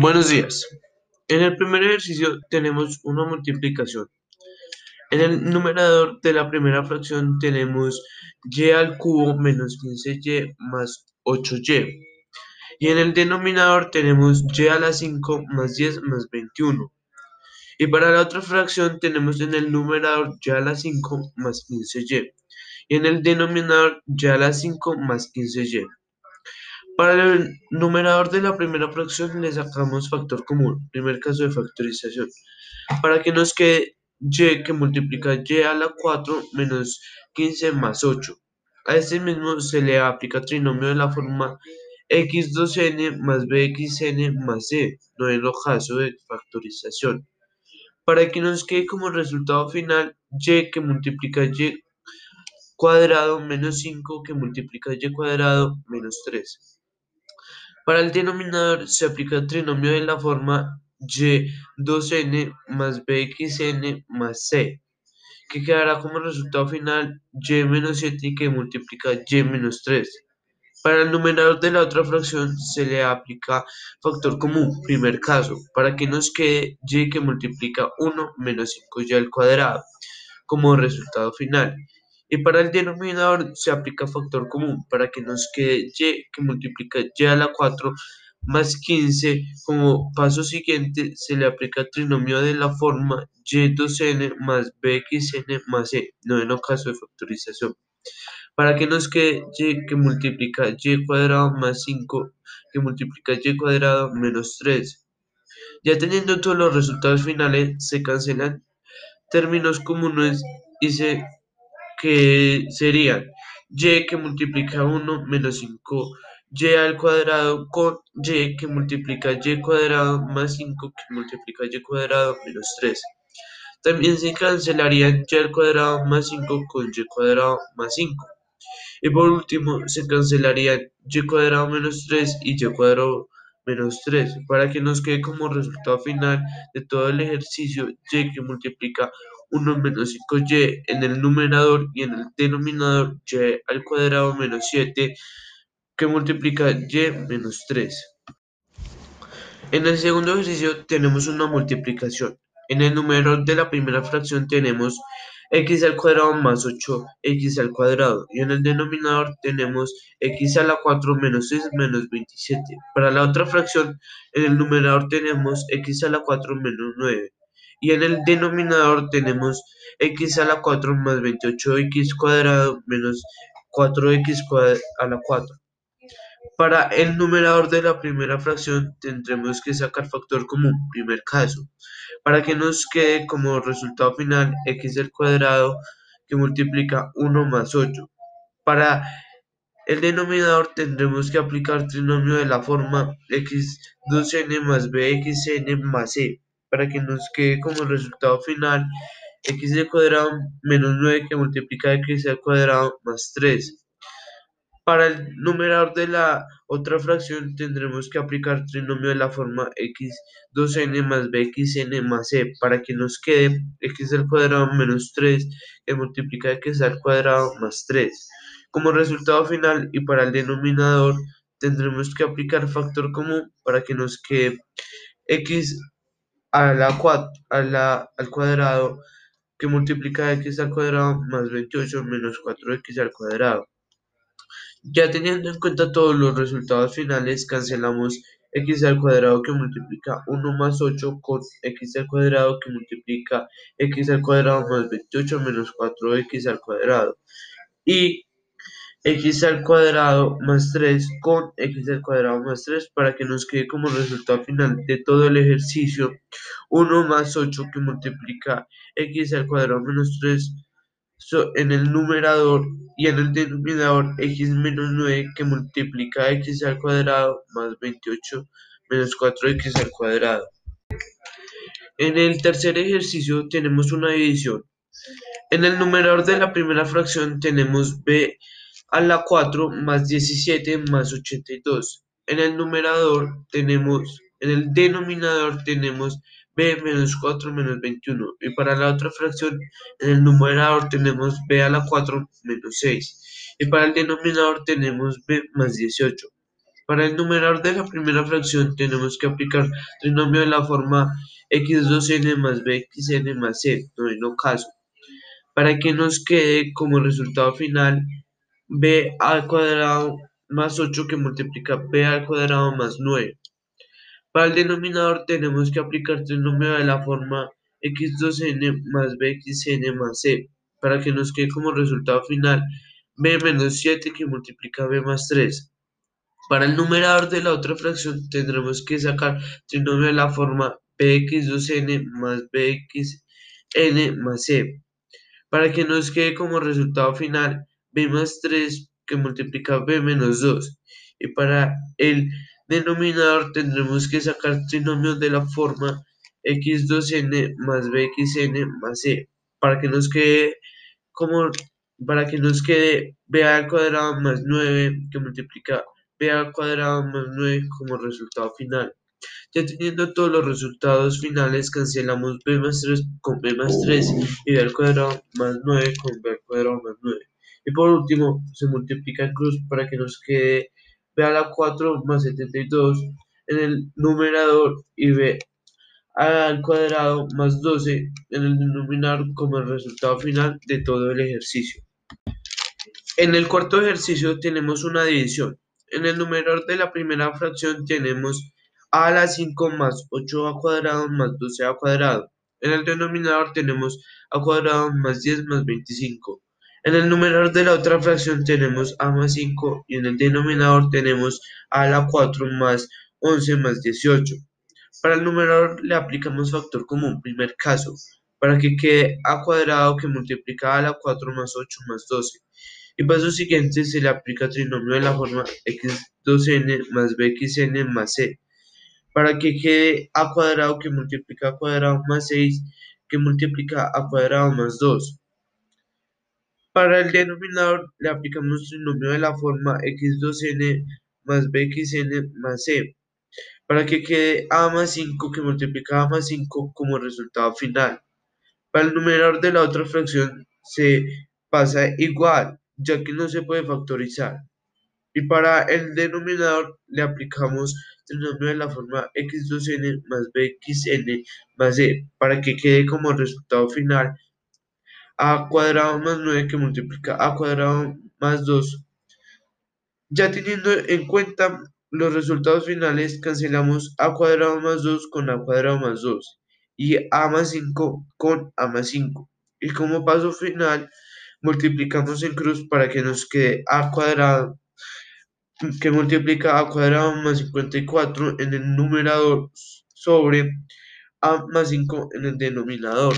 Buenos días. En el primer ejercicio tenemos una multiplicación. En el numerador de la primera fracción tenemos y al cubo menos 15y más 8y. Y en el denominador tenemos y a la 5 más 10 más 21. Y para la otra fracción tenemos en el numerador y a la 5 más 15y. Y en el denominador y a la 5 más 15y. Para el numerador de la primera fracción le sacamos factor común, primer caso de factorización, para que nos quede y que multiplica y a la 4 menos 15 más 8. A este mismo se le aplica trinomio de la forma x2n más bxn más c, no en el caso de factorización. Para que nos quede como resultado final y que multiplica y cuadrado menos 5 que multiplica y cuadrado menos 3. Para el denominador se aplica el trinomio de la forma y2n más bxn más c, que quedará como resultado final y menos 7 que multiplica y menos 3. Para el numerador de la otra fracción se le aplica factor común, primer caso, para que nos quede y que multiplica 1 menos 5y al cuadrado como resultado final. Y para el denominador se aplica factor común para que nos quede y que multiplica y a la 4 más 15. Como paso siguiente se le aplica el trinomio de la forma y2n más bxn más c, no en caso de factorización. Para que nos quede y que multiplica y cuadrado más 5 que multiplica y cuadrado menos 3. Ya teniendo todos los resultados finales se cancelan términos comunes y se que serían y que multiplica 1 menos 5 y al cuadrado con y que multiplica y cuadrado más 5 que multiplica y cuadrado menos 3. También se cancelarían y al cuadrado más 5 con y cuadrado más 5. Y por último se cancelarían y cuadrado menos 3 y y cuadrado menos 3 para que nos quede como resultado final de todo el ejercicio y que multiplica 1 menos 5y en el numerador y en el denominador y al cuadrado menos 7 que multiplica y menos 3. En el segundo ejercicio tenemos una multiplicación. En el numerador de la primera fracción tenemos x al cuadrado más 8x al cuadrado y en el denominador tenemos x a la 4 menos 6 menos 27. Para la otra fracción en el numerador tenemos x a la 4 menos 9 y en el denominador tenemos x a la 4 más 28x cuadrado menos 4x a la 4. Para el numerador de la primera fracción tendremos que sacar factor común, primer caso, para que nos quede como resultado final x al cuadrado que multiplica 1 más 8. Para el denominador tendremos que aplicar trinomio de la forma x2n más bxn más c para que nos quede como resultado final x al cuadrado menos 9 que multiplica x al cuadrado más 3. Para el numerador de la otra fracción tendremos que aplicar trinomio de la forma x2n más bxn más c para que nos quede x al cuadrado menos 3 que multiplica x al cuadrado más 3. Como resultado final y para el denominador tendremos que aplicar factor común para que nos quede x a la, al cuadrado que multiplica x al cuadrado más 28 menos 4x al cuadrado. Ya teniendo en cuenta todos los resultados finales, cancelamos x al cuadrado que multiplica 1 más 8 con x al cuadrado que multiplica x al cuadrado más 28 menos 4x al cuadrado. Y x al cuadrado más 3 con x al cuadrado más 3 para que nos quede como resultado final de todo el ejercicio 1 más 8 que multiplica x al cuadrado menos 3 en el numerador y en el denominador x menos 9 que multiplica x al cuadrado más 28 menos 4x al cuadrado. En el tercer ejercicio tenemos una división. En el numerador de la primera fracción tenemos b a la 4 más 17 más 82. En el numerador tenemos, en el denominador tenemos b menos 4 menos 21. Y para la otra fracción, en el numerador tenemos b a la 4 menos 6. Y para el denominador tenemos b más 18. Para el numerador de la primera fracción tenemos que aplicar trinomio de la forma x2n más bxn más c, no caso, para que nos quede como resultado final b al cuadrado más 8 que multiplica b al cuadrado más 9. Para el denominador tenemos que aplicar trinomio de la forma x2n más bxn más c, para que nos quede como resultado final b menos 7 que multiplica b más 3. Para el numerador de la otra fracción tendremos que sacar trinomio de la forma bx2n más bxn más c, para que nos quede como resultado final b más 3 que multiplica b menos 2. Y para el denominador tendremos que sacar trinomio de la forma x2n más bxn más c, para que nos quede como para que nos quede b al cuadrado más 9 que multiplica b al cuadrado más 9 como resultado final. Ya teniendo todos los resultados finales, cancelamos b más 3 con b más 3 y b al cuadrado más 9 con b al cuadrado más 9. Y por último, se multiplica en cruz para que nos quede b a la 4 más 72 en el numerador y b al cuadrado más 12 en el denominador como el resultado final de todo el ejercicio. En el cuarto ejercicio tenemos una división. En el numerador de la primera fracción tenemos a a la 5 más 8a cuadrado más 12a cuadrado. En el denominador tenemos a cuadrado más 10 más 25. En el numerador de la otra fracción tenemos a más 5 y en el denominador tenemos a la 4 más 11 más 18. Para el numerador le aplicamos factor común, primer caso, para que quede a cuadrado que multiplica a la 4 más 8 más 12. Y paso siguiente se le aplica trinomio de la forma x2n más bxn más c, para que quede a cuadrado que multiplica a cuadrado más 6 que multiplica a cuadrado más 2. Para el denominador le aplicamos trinomio de la forma x2n más bxn más c, para que quede a más 5 que multiplica a más 5 como resultado final. Para el numerador de la otra fracción se pasa igual, ya que no se puede factorizar. Y para el denominador le aplicamos trinomio de la forma x2n más bxn más c para que quede como resultado final a cuadrado más 9 que multiplica a cuadrado más 2. Ya teniendo en cuenta los resultados finales, cancelamos a cuadrado más 2 con a cuadrado más 2 y a más 5 con a más 5. Y como paso final, multiplicamos en cruz para que nos quede a cuadrado que multiplica a cuadrado más 54 en el numerador sobre a más 5 en el denominador.